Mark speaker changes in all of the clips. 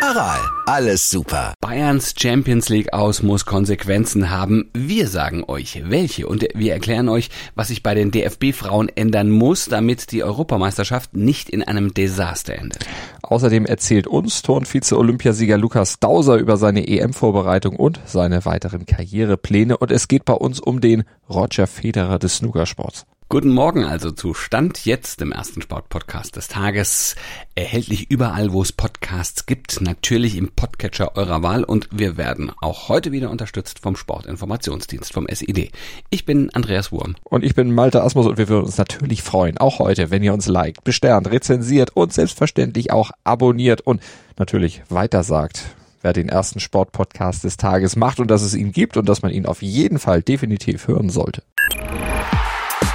Speaker 1: Aral, alles super.
Speaker 2: Bayerns Champions League aus muss Konsequenzen haben. Wir sagen euch, welche. Und wir erklären euch, was sich bei den DFB-Frauen ändern muss, damit die Europameisterschaft nicht in einem Desaster endet.
Speaker 3: Außerdem erzählt uns Turnvize-Olympiasieger Lukas Dauser über seine EM-Vorbereitung und seine weiteren Karrierepläne. Und es geht bei uns um den Roger Federer des Snookersports.
Speaker 2: Guten Morgen also zu Stand jetzt im ersten Sportpodcast des Tages. Erhältlich überall, wo es Podcasts gibt, natürlich im Podcatcher eurer Wahl und wir werden auch heute wieder unterstützt vom Sportinformationsdienst, vom SID. Ich bin Andreas Wurm.
Speaker 3: Und ich bin Malte Asmus und wir würden uns natürlich freuen, auch heute, wenn ihr uns liked, besternt, rezensiert und selbstverständlich auch abonniert und natürlich weitersagt wer den ersten Sportpodcast des Tages macht und dass es ihn gibt und dass man ihn auf jeden Fall definitiv hören sollte.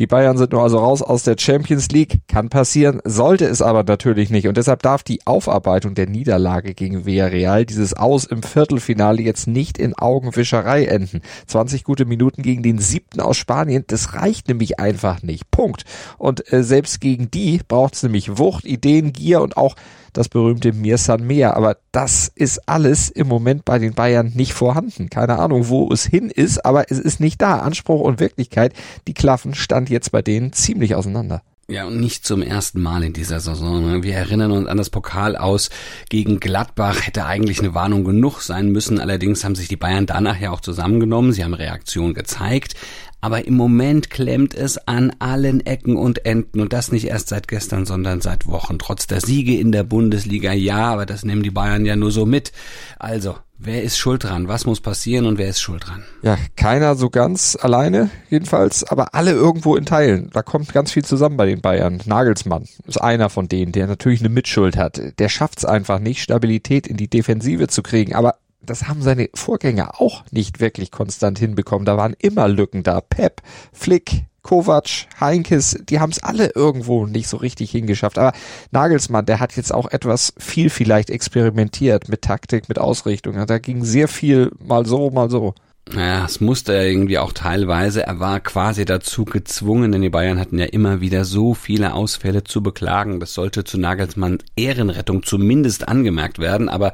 Speaker 3: Die Bayern sind nur also raus aus der Champions League. Kann passieren, sollte es aber natürlich nicht. Und deshalb darf die Aufarbeitung der Niederlage gegen Villarreal, dieses Aus im Viertelfinale, jetzt nicht in Augenwischerei enden. 20 gute Minuten gegen den siebten aus Spanien, das reicht nämlich einfach nicht. Punkt. Und äh, selbst gegen die braucht es nämlich Wucht, Ideen, Gier und auch das berühmte Mir San Mehr. Aber das ist alles im Moment bei den Bayern nicht vorhanden. Keine Ahnung, wo es hin ist, aber es ist nicht da. Anspruch und Wirklichkeit, die klaffen stand jetzt bei denen ziemlich auseinander.
Speaker 2: Ja, und nicht zum ersten Mal in dieser Saison. Ne? Wir erinnern uns an das Pokal aus gegen Gladbach. Hätte eigentlich eine Warnung genug sein müssen. Allerdings haben sich die Bayern danach ja auch zusammengenommen. Sie haben Reaktion gezeigt. Aber im Moment klemmt es an allen Ecken und Enden und das nicht erst seit gestern, sondern seit Wochen. Trotz der Siege in der Bundesliga, ja, aber das nehmen die Bayern ja nur so mit. Also, wer ist schuld dran? Was muss passieren und wer ist schuld dran?
Speaker 3: Ja, keiner so ganz alleine, jedenfalls, aber alle irgendwo in Teilen. Da kommt ganz viel zusammen bei den Bayern. Nagelsmann ist einer von denen, der natürlich eine Mitschuld hat. Der schafft es einfach nicht, Stabilität in die Defensive zu kriegen. Aber das haben seine Vorgänger auch nicht wirklich konstant hinbekommen. Da waren immer Lücken da. Pep, Flick, Kovac, Heinkes, die haben es alle irgendwo nicht so richtig hingeschafft. Aber Nagelsmann, der hat jetzt auch etwas viel vielleicht experimentiert mit Taktik, mit Ausrichtung. Da ging sehr viel mal so, mal so.
Speaker 2: Naja, es musste er irgendwie auch teilweise. Er war quasi dazu gezwungen, denn die Bayern hatten ja immer wieder so viele Ausfälle zu beklagen. Das sollte zu Nagelsmann Ehrenrettung zumindest angemerkt werden. Aber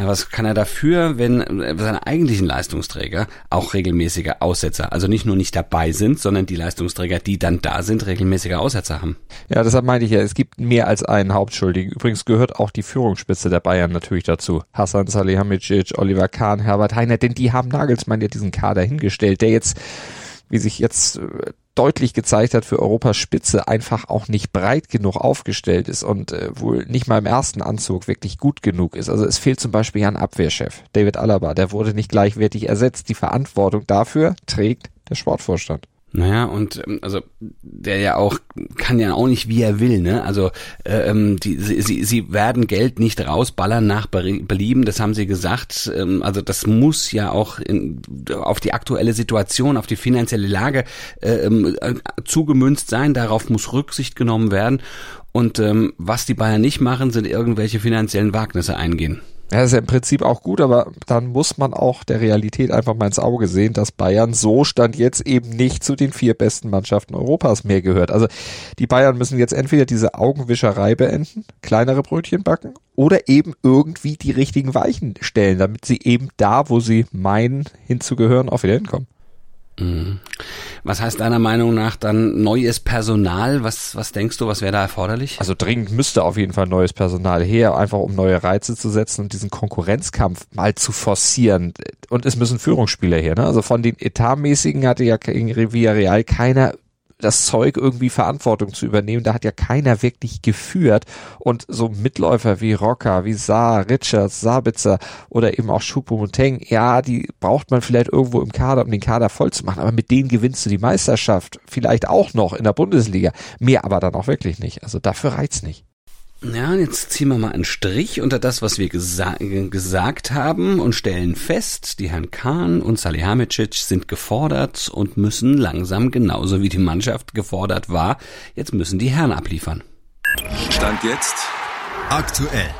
Speaker 2: ja, was kann er dafür, wenn seine eigentlichen Leistungsträger auch regelmäßige Aussetzer, also nicht nur nicht dabei sind, sondern die Leistungsträger, die dann da sind, regelmäßige Aussetzer haben?
Speaker 3: Ja, deshalb meinte ich ja, es gibt mehr als einen Hauptschuldigen. Übrigens gehört auch die Führungsspitze der Bayern natürlich dazu. Hassan Salihamidzic, Oliver Kahn, Herbert Heiner, denn die haben Nagelsmann ja diesen Kader hingestellt, der jetzt wie sich jetzt äh, deutlich gezeigt hat, für Europas Spitze einfach auch nicht breit genug aufgestellt ist und äh, wohl nicht mal im ersten Anzug wirklich gut genug ist. Also es fehlt zum Beispiel ja ein Abwehrchef, David Alaba, der wurde nicht gleichwertig ersetzt. Die Verantwortung dafür trägt der Sportvorstand.
Speaker 2: Naja, und ähm, also der ja auch kann ja auch nicht, wie er will, ne? Also äh, ähm, die, sie, sie werden Geld nicht rausballern nach Belieben, das haben sie gesagt. Ähm, also das muss ja auch in, auf die aktuelle Situation, auf die finanzielle Lage äh, ähm, äh, zugemünzt sein. Darauf muss Rücksicht genommen werden. Und ähm, was die Bayern nicht machen, sind irgendwelche finanziellen Wagnisse eingehen.
Speaker 3: Ja, ist ja im Prinzip auch gut, aber dann muss man auch der Realität einfach mal ins Auge sehen, dass Bayern so stand jetzt eben nicht zu den vier besten Mannschaften Europas mehr gehört. Also die Bayern müssen jetzt entweder diese Augenwischerei beenden, kleinere Brötchen backen oder eben irgendwie die richtigen Weichen stellen, damit sie eben da, wo sie meinen hinzugehören, auch wieder hinkommen.
Speaker 2: Was heißt deiner Meinung nach dann neues Personal? Was, was denkst du, was wäre da erforderlich?
Speaker 3: Also dringend müsste auf jeden Fall neues Personal her, einfach um neue Reize zu setzen und diesen Konkurrenzkampf mal zu forcieren. Und es müssen Führungsspieler her. Ne? Also von den Etatmäßigen hatte ja gegen Villarreal keiner das Zeug irgendwie Verantwortung zu übernehmen. Da hat ja keiner wirklich geführt und so Mitläufer wie Rocker, wie Saar, Richards, Sabitzer oder eben auch Choupo-Moting, ja, die braucht man vielleicht irgendwo im Kader, um den Kader voll zu machen, aber mit denen gewinnst du die Meisterschaft, vielleicht auch noch in der Bundesliga, mehr aber dann auch wirklich nicht. Also dafür reizt nicht.
Speaker 2: Ja, jetzt ziehen wir mal einen Strich unter das, was wir gesa gesagt haben und stellen fest, die Herrn Kahn und Salihamidzic sind gefordert und müssen langsam genauso wie die Mannschaft gefordert war. Jetzt müssen die Herren abliefern.
Speaker 4: Stand jetzt aktuell.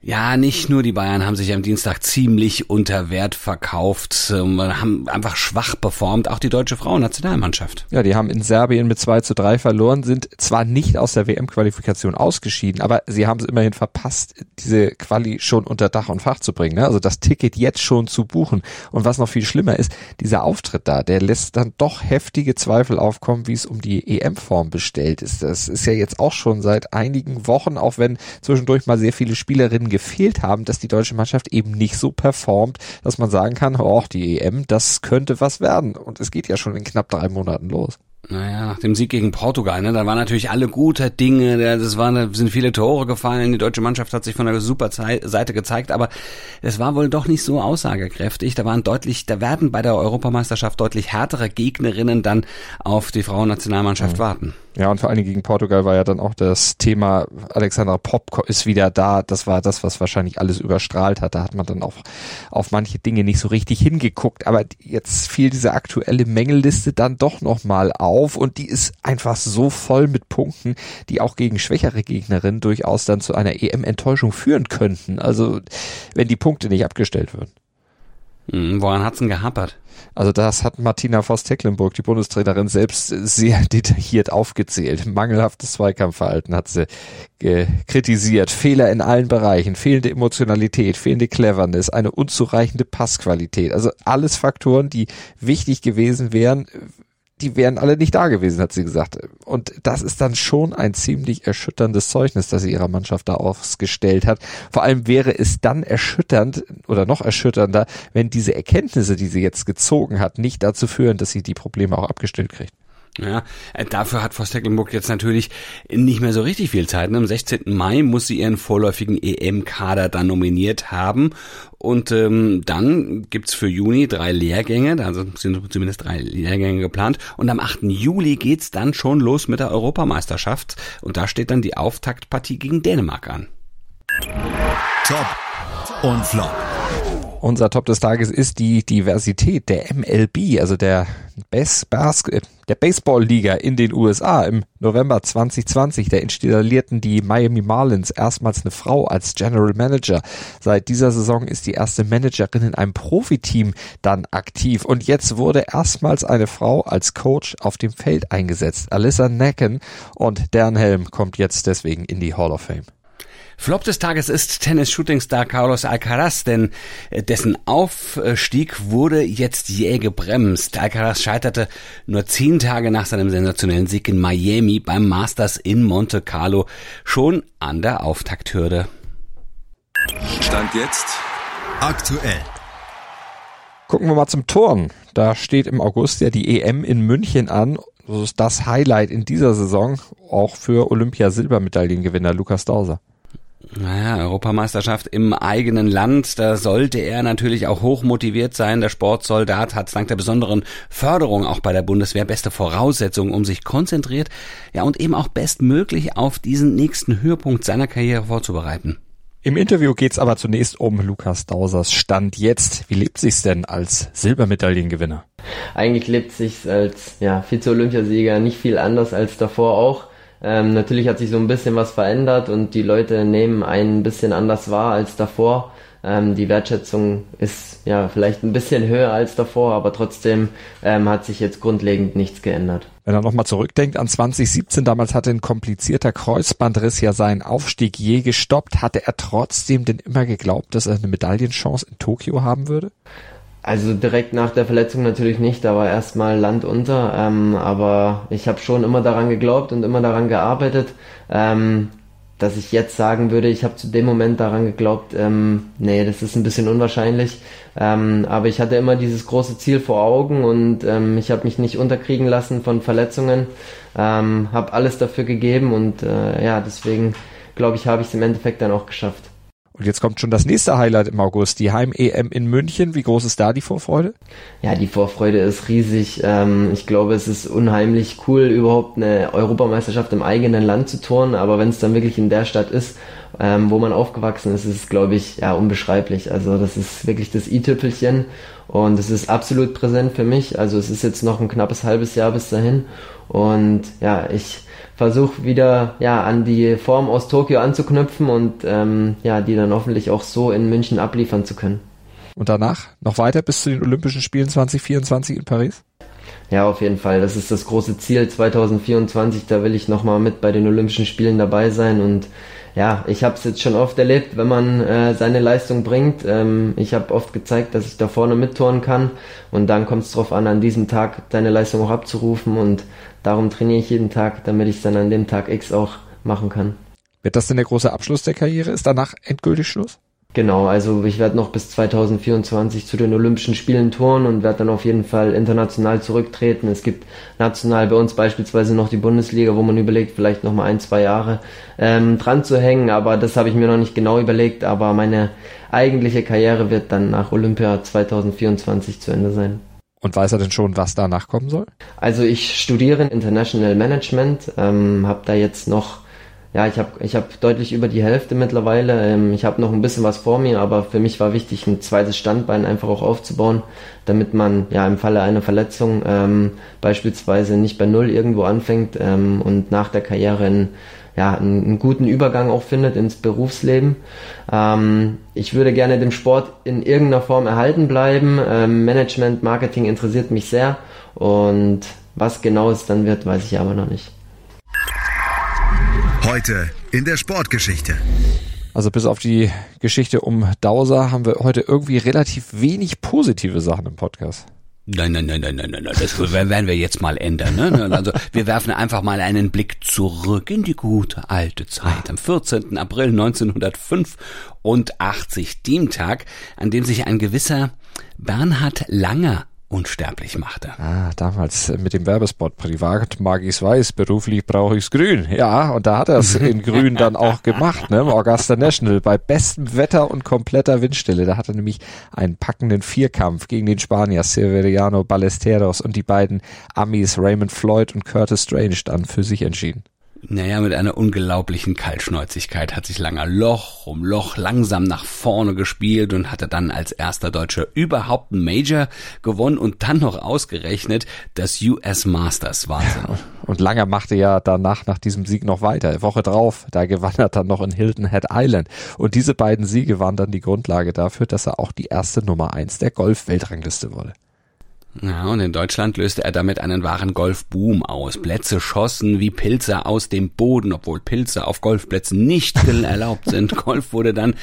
Speaker 2: Ja, nicht nur die Bayern haben sich am Dienstag ziemlich unter Wert verkauft, ähm, haben einfach schwach performt, auch die deutsche Frauennationalmannschaft.
Speaker 3: Ja, die haben in Serbien mit 2 zu 3 verloren, sind zwar nicht aus der WM-Qualifikation ausgeschieden, aber sie haben es immerhin verpasst, diese Quali schon unter Dach und Fach zu bringen. Ne? Also das Ticket jetzt schon zu buchen. Und was noch viel schlimmer ist, dieser Auftritt da, der lässt dann doch heftige Zweifel aufkommen, wie es um die EM-Form bestellt ist. Das ist ja jetzt auch schon seit einigen Wochen, auch wenn zwischendurch mal sehr viele Spielerinnen gefehlt haben, dass die deutsche Mannschaft eben nicht so performt, dass man sagen kann, oh, die EM, das könnte was werden. Und es geht ja schon in knapp drei Monaten los.
Speaker 2: Naja, nach dem Sieg gegen Portugal, ne, da waren natürlich alle gute Dinge, das waren, sind viele Tore gefallen, die deutsche Mannschaft hat sich von der super Seite gezeigt, aber es war wohl doch nicht so aussagekräftig. Da waren deutlich, da werden bei der Europameisterschaft deutlich härtere Gegnerinnen dann auf die Frauennationalmannschaft mhm. warten.
Speaker 3: Ja, und vor allen Dingen gegen Portugal war ja dann auch das Thema, Alexandra Pop ist wieder da. Das war das, was wahrscheinlich alles überstrahlt hat. Da hat man dann auch auf manche Dinge nicht so richtig hingeguckt. Aber jetzt fiel diese aktuelle Mängelliste dann doch nochmal auf und die ist einfach so voll mit Punkten, die auch gegen schwächere Gegnerinnen durchaus dann zu einer EM-Enttäuschung führen könnten. Also, wenn die Punkte nicht abgestellt würden.
Speaker 2: Hm, woran hat's denn gehapert?
Speaker 3: Also das hat Martina Voss-Tecklenburg, die Bundestrainerin, selbst sehr detailliert aufgezählt. Mangelhaftes Zweikampfverhalten hat sie kritisiert. Fehler in allen Bereichen, fehlende Emotionalität, fehlende Cleverness, eine unzureichende Passqualität. Also alles Faktoren, die wichtig gewesen wären, die wären alle nicht da gewesen, hat sie gesagt. Und das ist dann schon ein ziemlich erschütterndes Zeugnis, das sie ihrer Mannschaft da ausgestellt hat. Vor allem wäre es dann erschütternd oder noch erschütternder, wenn diese Erkenntnisse, die sie jetzt gezogen hat, nicht dazu führen, dass sie die Probleme auch abgestellt kriegt.
Speaker 2: Ja, äh, dafür hat Vos Tecklenburg jetzt natürlich nicht mehr so richtig viel Zeit. Am 16. Mai muss sie ihren vorläufigen EM-Kader dann nominiert haben. Und ähm, dann gibt's für Juni drei Lehrgänge, also sind zumindest drei Lehrgänge geplant. Und am 8. Juli geht's dann schon los mit der Europameisterschaft. Und da steht dann die Auftaktpartie gegen Dänemark an.
Speaker 1: Top und Flop.
Speaker 3: Unser Top des Tages ist die Diversität der MLB, also der, Bas der Baseball-Liga in den USA. Im November 2020, da installierten die Miami Marlins erstmals eine Frau als General Manager. Seit dieser Saison ist die erste Managerin in einem Profiteam dann aktiv. Und jetzt wurde erstmals eine Frau als Coach auf dem Feld eingesetzt. Alyssa Nacken und deren Helm kommt jetzt deswegen in die Hall of Fame.
Speaker 2: Flop des Tages ist Tennis-Shooting-Star Carlos Alcaraz, denn äh, dessen Aufstieg wurde jetzt jäh gebremst. Alcaraz scheiterte nur zehn Tage nach seinem sensationellen Sieg in Miami beim Masters in Monte Carlo schon an der Auftakthürde.
Speaker 4: Stand jetzt aktuell.
Speaker 3: Gucken wir mal zum Turn. Da steht im August ja die EM in München an. Das ist das Highlight in dieser Saison, auch für Olympia-Silbermedaillengewinner Lukas Dauser.
Speaker 2: Naja, Europameisterschaft im eigenen Land, da sollte er natürlich auch hoch motiviert sein. Der Sportsoldat hat dank der besonderen Förderung auch bei der Bundeswehr beste Voraussetzungen, um sich konzentriert, ja und eben auch bestmöglich auf diesen nächsten Höhepunkt seiner Karriere vorzubereiten.
Speaker 3: Im Interview geht's aber zunächst um Lukas Dausers Stand jetzt. Wie lebt sich's denn als Silbermedaillengewinner?
Speaker 5: Eigentlich lebt sich's als ja, Vize-Olympiasieger nicht viel anders als davor auch. Ähm, natürlich hat sich so ein bisschen was verändert und die Leute nehmen einen ein bisschen anders wahr als davor. Ähm, die Wertschätzung ist ja vielleicht ein bisschen höher als davor, aber trotzdem ähm, hat sich jetzt grundlegend nichts geändert.
Speaker 3: Wenn er nochmal zurückdenkt an 2017, damals hatte ein komplizierter Kreuzbandriss ja seinen Aufstieg je gestoppt. Hatte er trotzdem denn immer geglaubt, dass er eine Medaillenchance in Tokio haben würde?
Speaker 5: Also direkt nach der Verletzung natürlich nicht, da war erstmal Land unter, ähm, aber ich habe schon immer daran geglaubt und immer daran gearbeitet. Ähm, dass ich jetzt sagen würde, ich habe zu dem Moment daran geglaubt, ähm, nee, das ist ein bisschen unwahrscheinlich. Ähm, aber ich hatte immer dieses große Ziel vor Augen und ähm, ich habe mich nicht unterkriegen lassen von Verletzungen, ähm, habe alles dafür gegeben und äh, ja, deswegen glaube ich, habe ich es im Endeffekt dann auch geschafft.
Speaker 3: Und jetzt kommt schon das nächste Highlight im August, die Heim-EM in München. Wie groß ist da die Vorfreude?
Speaker 5: Ja, die Vorfreude ist riesig. Ähm, ich glaube, es ist unheimlich cool, überhaupt eine Europameisterschaft im eigenen Land zu turnen. Aber wenn es dann wirklich in der Stadt ist, ähm, wo man aufgewachsen ist, ist es, glaube ich, ja, unbeschreiblich. Also das ist wirklich das i-Tüpfelchen. Und es ist absolut präsent für mich. Also es ist jetzt noch ein knappes halbes Jahr bis dahin. Und ja, ich versuche wieder ja an die Form aus Tokio anzuknüpfen und ähm, ja die dann hoffentlich auch so in München abliefern zu können.
Speaker 3: Und danach noch weiter bis zu den Olympischen Spielen 2024 in Paris?
Speaker 5: Ja, auf jeden Fall. Das ist das große Ziel 2024. Da will ich nochmal mit bei den Olympischen Spielen dabei sein und ja, ich habe es jetzt schon oft erlebt, wenn man äh, seine Leistung bringt. Ähm, ich habe oft gezeigt, dass ich da vorne mittoren kann und dann kommt es darauf an, an diesem Tag deine Leistung auch abzurufen und darum trainiere ich jeden Tag, damit ich es dann an dem Tag X auch machen kann.
Speaker 3: Wird das denn der große Abschluss der Karriere? Ist danach endgültig Schluss?
Speaker 5: Genau, also ich werde noch bis 2024 zu den Olympischen Spielen touren und werde dann auf jeden Fall international zurücktreten. Es gibt national bei uns beispielsweise noch die Bundesliga, wo man überlegt, vielleicht noch mal ein, zwei Jahre ähm, dran zu hängen, aber das habe ich mir noch nicht genau überlegt. Aber meine eigentliche Karriere wird dann nach Olympia 2024 zu Ende sein.
Speaker 3: Und weiß er denn schon, was danach kommen soll?
Speaker 5: Also ich studiere International Management, ähm, habe da jetzt noch ja, ich habe ich hab deutlich über die Hälfte mittlerweile. Ähm, ich habe noch ein bisschen was vor mir, aber für mich war wichtig, ein zweites Standbein einfach auch aufzubauen, damit man ja im Falle einer Verletzung ähm, beispielsweise nicht bei Null irgendwo anfängt ähm, und nach der Karriere in, ja, einen, einen, guten Übergang auch findet ins Berufsleben. Ähm, ich würde gerne dem Sport in irgendeiner Form erhalten bleiben. Ähm, Management, Marketing interessiert mich sehr und was genau es dann wird, weiß ich aber noch nicht.
Speaker 4: Heute in der Sportgeschichte.
Speaker 3: Also bis auf die Geschichte um Dauser haben wir heute irgendwie relativ wenig positive Sachen im Podcast.
Speaker 2: Nein, nein, nein, nein, nein, nein, das werden wir jetzt mal ändern. Ne? Also wir werfen einfach mal einen Blick zurück in die gute alte Zeit. Am 14. April 1985, dem Tag, an dem sich ein gewisser Bernhard Langer unsterblich machte.
Speaker 3: Ah, damals mit dem Werbespot Privat mag ich's weiß, beruflich brauche ich's grün. Ja, und da hat er es in grün dann auch gemacht, ne, Augusta National, bei bestem Wetter und kompletter Windstille. Da hat er nämlich einen packenden Vierkampf gegen den Spanier Severiano Ballesteros und die beiden Amis Raymond Floyd und Curtis Strange dann für sich entschieden.
Speaker 2: Naja, mit einer unglaublichen Kaltschnäuzigkeit hat sich Langer Loch um Loch langsam nach vorne gespielt und hatte dann als erster Deutscher überhaupt ein Major gewonnen und dann noch ausgerechnet das US Masters. Wahnsinn. Ja,
Speaker 3: und Langer machte ja danach nach diesem Sieg noch weiter. Woche drauf, da gewann er dann noch in Hilton Head Island. Und diese beiden Siege waren dann die Grundlage dafür, dass er auch die erste Nummer eins der Golf-Weltrangliste wurde.
Speaker 2: Ja, und in Deutschland löste er damit einen wahren Golfboom aus. Plätze schossen wie Pilze aus dem Boden, obwohl Pilze auf Golfplätzen nicht erlaubt sind. Golf wurde dann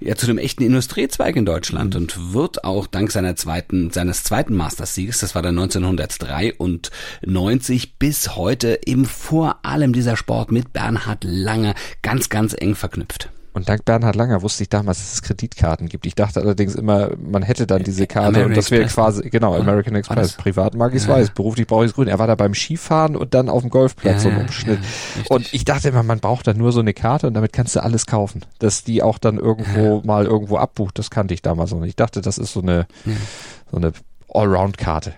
Speaker 2: ja zu dem echten Industriezweig in Deutschland und wird auch dank seiner zweiten, seines zweiten Masters-Sieges, das war dann 1993, bis heute eben vor allem dieser Sport mit Bernhard Lange ganz, ganz eng verknüpft.
Speaker 3: Und dank Bernhard Langer wusste ich damals, dass es Kreditkarten gibt. Ich dachte allerdings immer, man hätte dann diese Karte American und das wäre quasi, genau, American Express. Privat mag ich ja. weiß, beruflich brauche ich es grün. Er war da beim Skifahren und dann auf dem Golfplatz ja, so ein Umschnitt. Ja, und ich dachte immer, man braucht dann nur so eine Karte und damit kannst du alles kaufen. Dass die auch dann irgendwo mal irgendwo abbucht, das kannte ich damals noch nicht. Ich dachte, das ist so eine, so eine Allround-Karte.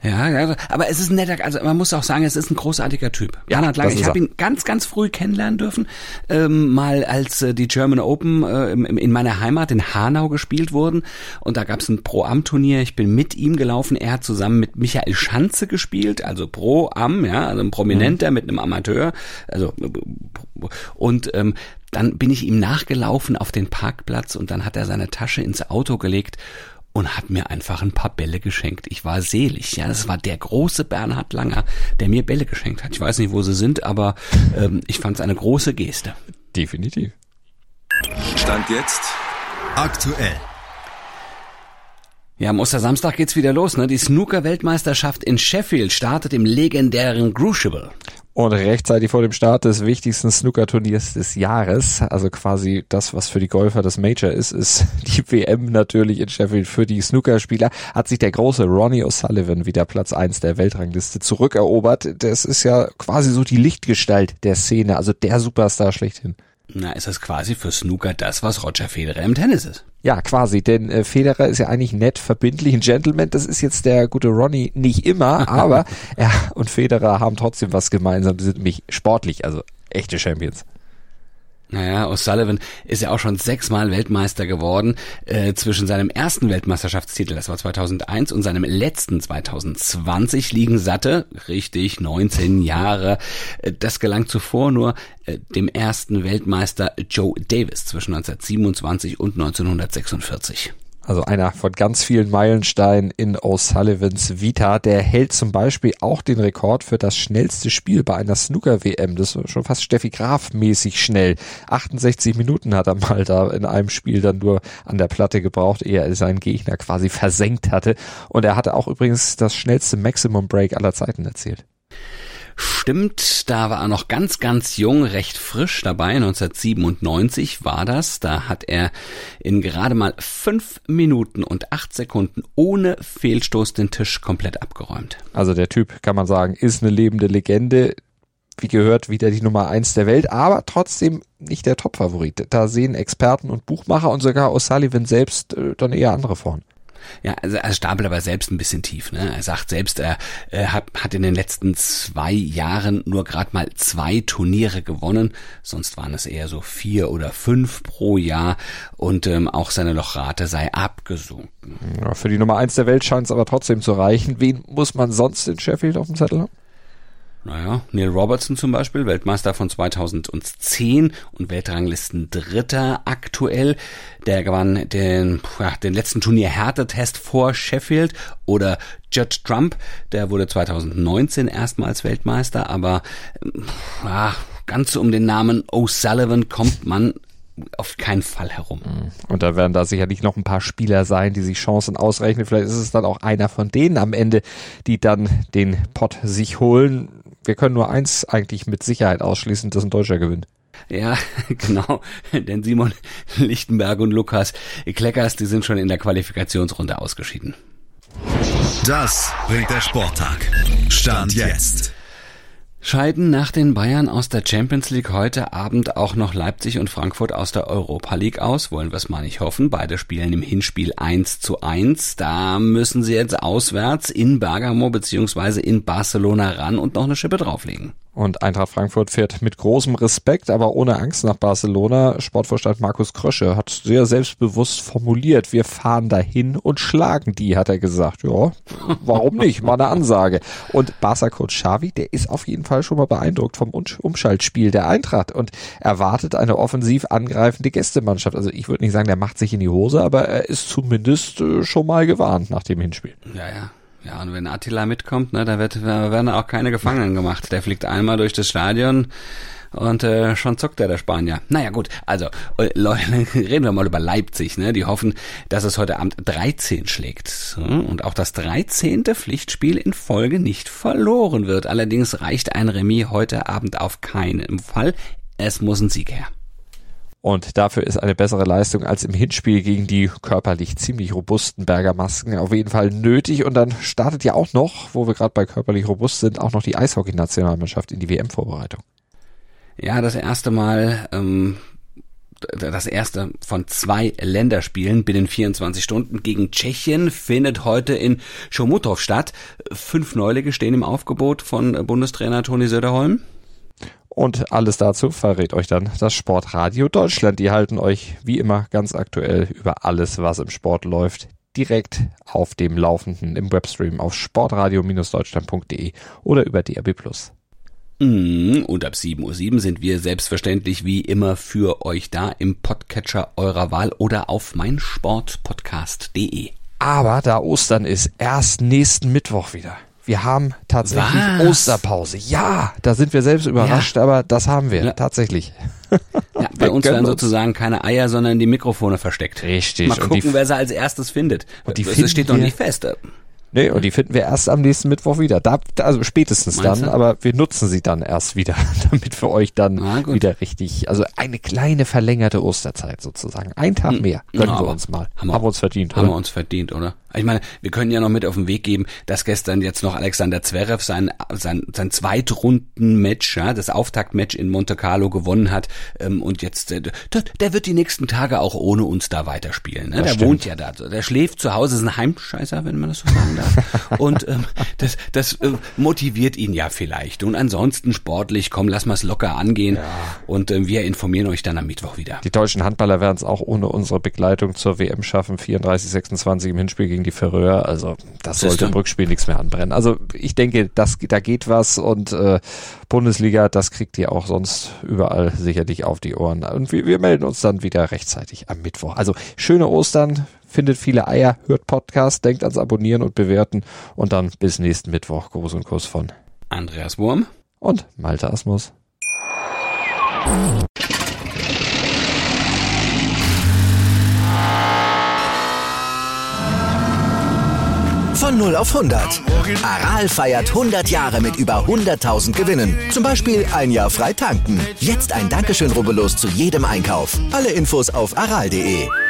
Speaker 2: Ja, aber es ist ein netter, also man muss auch sagen, es ist ein großartiger Typ. Ja, Bernhard Lange, ich habe ihn ganz, ganz früh kennenlernen dürfen, ähm, mal als äh, die German Open äh, im, in meiner Heimat in Hanau gespielt wurden und da gab es ein Pro-Am-Turnier, ich bin mit ihm gelaufen, er hat zusammen mit Michael Schanze gespielt, also Pro-Am, ja, also ein Prominenter mhm. mit einem Amateur, also und ähm, dann bin ich ihm nachgelaufen auf den Parkplatz und dann hat er seine Tasche ins Auto gelegt und hat mir einfach ein paar Bälle geschenkt. Ich war selig. Ja, das war der große Bernhard Langer, der mir Bälle geschenkt hat. Ich weiß nicht, wo sie sind, aber ähm, ich fand es eine große Geste.
Speaker 3: Definitiv.
Speaker 4: Stand jetzt aktuell.
Speaker 2: Ja, am Ostersamstag geht's wieder los, ne? Die Snooker-Weltmeisterschaft in Sheffield startet im legendären Crucible.
Speaker 3: Und rechtzeitig vor dem Start des wichtigsten Snooker-Turniers des Jahres, also quasi das, was für die Golfer das Major ist, ist die WM natürlich in Sheffield für die Snookerspieler, hat sich der große Ronnie O'Sullivan wieder Platz eins der Weltrangliste zurückerobert. Das ist ja quasi so die Lichtgestalt der Szene, also der Superstar schlechthin.
Speaker 2: Na, ist das quasi für Snooker das, was Roger Federer im Tennis ist?
Speaker 3: Ja, quasi, denn äh, Federer ist ja eigentlich nett, verbindlich, ein Gentleman. Das ist jetzt der gute Ronnie nicht immer, aber er und Federer haben trotzdem was gemeinsam. Sie sind nämlich sportlich, also echte Champions.
Speaker 2: Naja, O'Sullivan ist ja auch schon sechsmal Weltmeister geworden. Äh, zwischen seinem ersten Weltmeisterschaftstitel, das war 2001, und seinem letzten 2020 liegen satte, richtig, 19 Jahre. Äh, das gelang zuvor nur äh, dem ersten Weltmeister Joe Davis zwischen 1927 und 1946.
Speaker 3: Also einer von ganz vielen Meilensteinen in O'Sullivans Vita. Der hält zum Beispiel auch den Rekord für das schnellste Spiel bei einer Snooker-WM. Das ist schon fast Steffi Graf mäßig schnell. 68 Minuten hat er mal da in einem Spiel dann nur an der Platte gebraucht, ehe er seinen Gegner quasi versenkt hatte. Und er hatte auch übrigens das schnellste Maximum Break aller Zeiten erzielt.
Speaker 2: Stimmt, da war er noch ganz, ganz jung, recht frisch dabei. 1997 war das. Da hat er in gerade mal fünf Minuten und acht Sekunden ohne Fehlstoß den Tisch komplett abgeräumt.
Speaker 3: Also der Typ, kann man sagen, ist eine lebende Legende. Wie gehört, wieder die Nummer eins der Welt, aber trotzdem nicht der Top-Favorit. Da sehen Experten und Buchmacher und sogar O'Sullivan selbst äh, dann eher andere vorn.
Speaker 2: Ja, also er stapelt aber selbst ein bisschen tief. Ne? Er sagt selbst, er, er hat, hat in den letzten zwei Jahren nur gerade mal zwei Turniere gewonnen. Sonst waren es eher so vier oder fünf pro Jahr. Und ähm, auch seine Lochrate sei abgesunken.
Speaker 3: Ja, für die Nummer eins der Welt scheint es aber trotzdem zu reichen. Wen muss man sonst in Sheffield auf dem Zettel haben?
Speaker 2: Naja, Neil Robertson zum Beispiel, Weltmeister von 2010 und Weltranglisten Dritter aktuell. Der gewann den, den letzten Turnier Härtetest vor Sheffield oder Judd Trump, der wurde 2019 erstmals Weltmeister, aber ja, ganz um den Namen O'Sullivan kommt man auf keinen Fall herum.
Speaker 3: Und da werden da sicherlich noch ein paar Spieler sein, die sich Chancen ausrechnen. Vielleicht ist es dann auch einer von denen am Ende, die dann den Pott sich holen wir können nur eins eigentlich mit Sicherheit ausschließen, dass ein Deutscher gewinnt.
Speaker 2: Ja, genau. Denn Simon Lichtenberg und Lukas Kleckers, die sind schon in der Qualifikationsrunde ausgeschieden.
Speaker 4: Das bringt der Sporttag. Stand jetzt.
Speaker 2: Scheiden nach den Bayern aus der Champions League heute Abend auch noch Leipzig und Frankfurt aus der Europa League aus? Wollen wir es mal nicht hoffen. Beide spielen im Hinspiel 1 zu 1. Da müssen sie jetzt auswärts in Bergamo beziehungsweise in Barcelona ran und noch eine Schippe drauflegen.
Speaker 3: Und Eintracht Frankfurt fährt mit großem Respekt, aber ohne Angst nach Barcelona. Sportvorstand Markus Krösche hat sehr selbstbewusst formuliert, wir fahren dahin und schlagen die, hat er gesagt. Ja, warum nicht? Mal eine Ansage. Und Barca-Coach Xavi, der ist auf jeden Fall schon mal beeindruckt vom Umschaltspiel der Eintracht und erwartet eine offensiv angreifende Gästemannschaft. Also ich würde nicht sagen, der macht sich in die Hose, aber er ist zumindest äh, schon mal gewarnt nach dem Hinspiel.
Speaker 2: Ja, ja. Ja, und wenn Attila mitkommt, ne, da wird, werden auch keine Gefangenen gemacht. Der fliegt einmal durch das Stadion und äh, schon zuckt er, der Spanier. Naja gut, also äh, reden wir mal über Leipzig. Ne? Die hoffen, dass es heute Abend 13 schlägt und auch das 13. Pflichtspiel in Folge nicht verloren wird. Allerdings reicht ein Remis heute Abend auf keinen Fall. Es muss ein Sieg her.
Speaker 3: Und dafür ist eine bessere Leistung als im Hinspiel gegen die körperlich ziemlich robusten Berger Masken auf jeden Fall nötig. Und dann startet ja auch noch, wo wir gerade bei körperlich robust sind, auch noch die Eishockey-Nationalmannschaft in die WM-Vorbereitung.
Speaker 2: Ja, das erste Mal ähm, das erste von zwei Länderspielen binnen 24 Stunden gegen Tschechien findet heute in Chomutov statt. Fünf Neulinge stehen im Aufgebot von Bundestrainer Toni Söderholm.
Speaker 3: Und alles dazu verrät euch dann das Sportradio Deutschland. Die halten euch wie immer ganz aktuell über alles, was im Sport läuft, direkt auf dem Laufenden im Webstream auf sportradio-deutschland.de oder über DRB+.
Speaker 2: Mhm, und ab 7.07 Uhr sind wir selbstverständlich wie immer für euch da im Podcatcher eurer Wahl oder auf meinsportpodcast.de.
Speaker 3: Aber da Ostern ist, erst nächsten Mittwoch wieder. Wir haben tatsächlich Was? Osterpause. Ja, da sind wir selbst überrascht, ja. aber das haben wir ja. tatsächlich.
Speaker 2: Ja, bei uns werden sozusagen keine Eier, sondern die Mikrofone versteckt.
Speaker 3: Richtig.
Speaker 2: Mal gucken, wer sie als erstes findet.
Speaker 3: Und die
Speaker 2: das steht noch nicht fest.
Speaker 3: Nee, und die finden wir erst am nächsten Mittwoch wieder. Da, also spätestens Meinst dann, du? aber wir nutzen sie dann erst wieder, damit wir euch dann ah, wieder richtig, also eine kleine verlängerte Osterzeit sozusagen. Ein Tag hm. mehr gönnen ja, wir uns mal.
Speaker 2: Haben wir, haben wir uns verdient, Haben oder? wir uns verdient, oder? Ich meine, wir können ja noch mit auf den Weg geben, dass gestern jetzt noch Alexander Zverev sein, sein, sein Zweitrunden-Match, ja, das Auftaktmatch in Monte Carlo gewonnen hat ähm, und jetzt, äh, der, wird die nächsten Tage auch ohne uns da weiterspielen. Ne? Der stimmt. wohnt ja da, der schläft zu Hause, ist ein Heimscheißer, wenn man das so sagen darf. und ähm, das, das äh, motiviert ihn ja vielleicht. Und ansonsten sportlich, komm, lass mal's locker angehen ja. und äh, wir informieren euch dann am Mittwoch wieder.
Speaker 3: Die deutschen Handballer werden es auch ohne unsere Begleitung zur WM schaffen, 34, 26 im Hinspiel gegen gegen die Färöer. Also das sollte im Rückspiel nichts mehr anbrennen. Also ich denke, das, da geht was und äh, Bundesliga, das kriegt ihr auch sonst überall sicherlich auf die Ohren. Und wir, wir melden uns dann wieder rechtzeitig am Mittwoch. Also schöne Ostern, findet viele Eier, hört Podcast, denkt ans Abonnieren und Bewerten und dann bis nächsten Mittwoch. Gruß und Kuss von
Speaker 2: Andreas Wurm
Speaker 3: und Malte Asmus.
Speaker 1: Von 0 auf 100. Aral feiert 100 Jahre mit über 100.000 Gewinnen. Zum Beispiel ein Jahr frei tanken. Jetzt ein Dankeschön, rubbellos zu jedem Einkauf. Alle Infos auf aral.de.